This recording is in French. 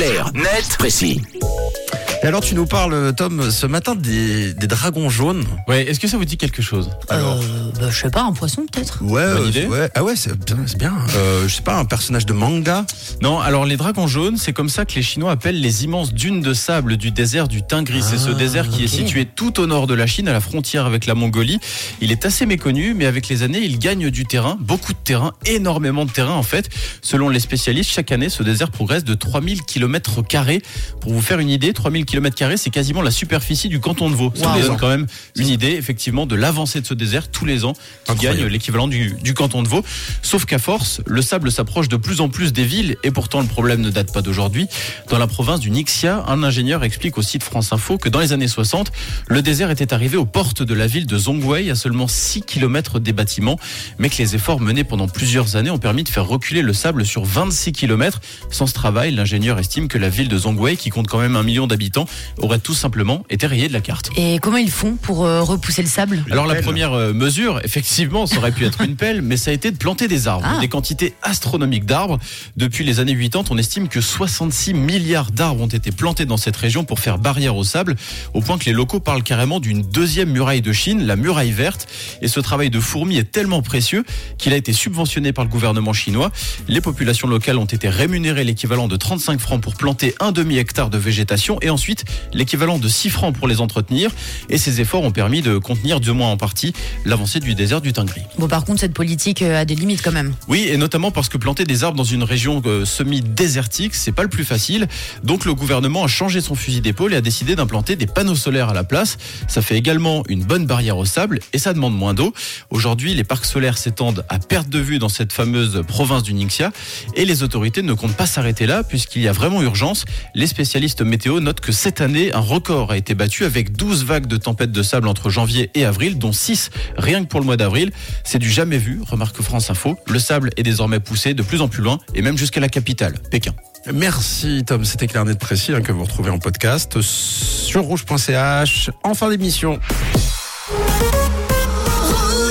Clair, net, précis. Et alors tu nous parles, Tom, ce matin des, des dragons jaunes. Ouais, est-ce que ça vous dit quelque chose Alors. Euh, bah, je sais pas, un poisson peut-être Ouais, Bonne euh, idée. ouais. Ah ouais, c'est bien. c'est bien. Euh, je sais pas, un personnage de manga. Non, alors les dragons jaunes, c'est comme ça que les Chinois appellent les immenses dunes de sable du désert du Tingri. c'est ce Ah, désert qui est ok. situé tout au nord de la Chine, à la frontière avec la Mongolie. Il est assez méconnu, mais avec les années, il gagne du terrain, beaucoup de terrain, énormément de terrain en fait. Selon les spécialistes, chaque année, ce désert progresse de 3000 km carrés. Pour vous faire une idée, 3000 km c'est quasiment la superficie du canton de Vaud. Ça Wow. donne quand même une idée, effectivement, de l'avancée de ce désert tous les ans, qui Incroyable. gagne l'équivalent du, du canton de Vaud. Sauf qu'à force, le sable s'approche de plus en plus des villes et pourtant le problème ne date pas d'aujourd'hui. Dans la province du Nixia, un ingénieur explique au site France Info que dans les années 60, le désert était arrivé aux portes de la ville de Zhongwei à seulement 6 km des bâtiments, mais que les efforts menés pendant plusieurs années ont permis de faire reculer le sable sur 26 km. Sans ce travail, l'ingénieur estime que la ville de Zhongwei, qui compte quand même un million d'habitants, aurait tout simplement été rayée de la carte. Et comment ils font pour euh, repousser le sable? Alors la pelle. première euh, mesure, effectivement, ça aurait pu être une pelle, mais ça a été de planter des arbres, Ah. des quantités astronomiques d'arbres. Depuis les années 80, on estime que 66 milliards d'arbres ont été plantés dans cette région pour faire barrière au sable, au point que les locaux parlent carrément d'une deuxième muraille de Chine, la muraille verte. Et ce travail de fourmi est tellement précieux qu'il a été subventionné par le gouvernement chinois. Les populations locales ont été rémunérées l'équivalent de 35 francs pour planter un demi-hectare de végétation et ensuite l'équivalent de 6 francs pour les entretenir. Et ces efforts ont permis de contenir, du moins en partie, l'avancée du désert du Tingri. Bon, par contre, cette politique euh, a des limites quand même. Oui, et notamment parce que planter des arbres dans une région euh, semi-désertique, c'est pas le plus facile. Donc le gouvernement a changé son fusil d'épaule et a décidé d'implanter des panneaux solaires à la place. Ça fait également une bonne barrière au sable et ça demande moins d'eau. Aujourd'hui, les parcs solaires s'étendent à perte de vue dans cette fameuse province du Ningxia et les autorités ne comptent pas s'arrêter là puisqu'il y a vraiment urgence. Les spécialistes météo notent que cette année, un record a été battu avec 12 vagues de tempêtes de sable entre janvier et avril, dont 6 rien que pour le mois d'avril. C'est du jamais vu, remarque France Info. Le sable est désormais poussé de plus en plus loin et même jusqu'à la capitale, Pékin. Merci Tom, c'était clair net précis hein, que vous retrouvez en podcast sur rouge.ch en fin d'émission.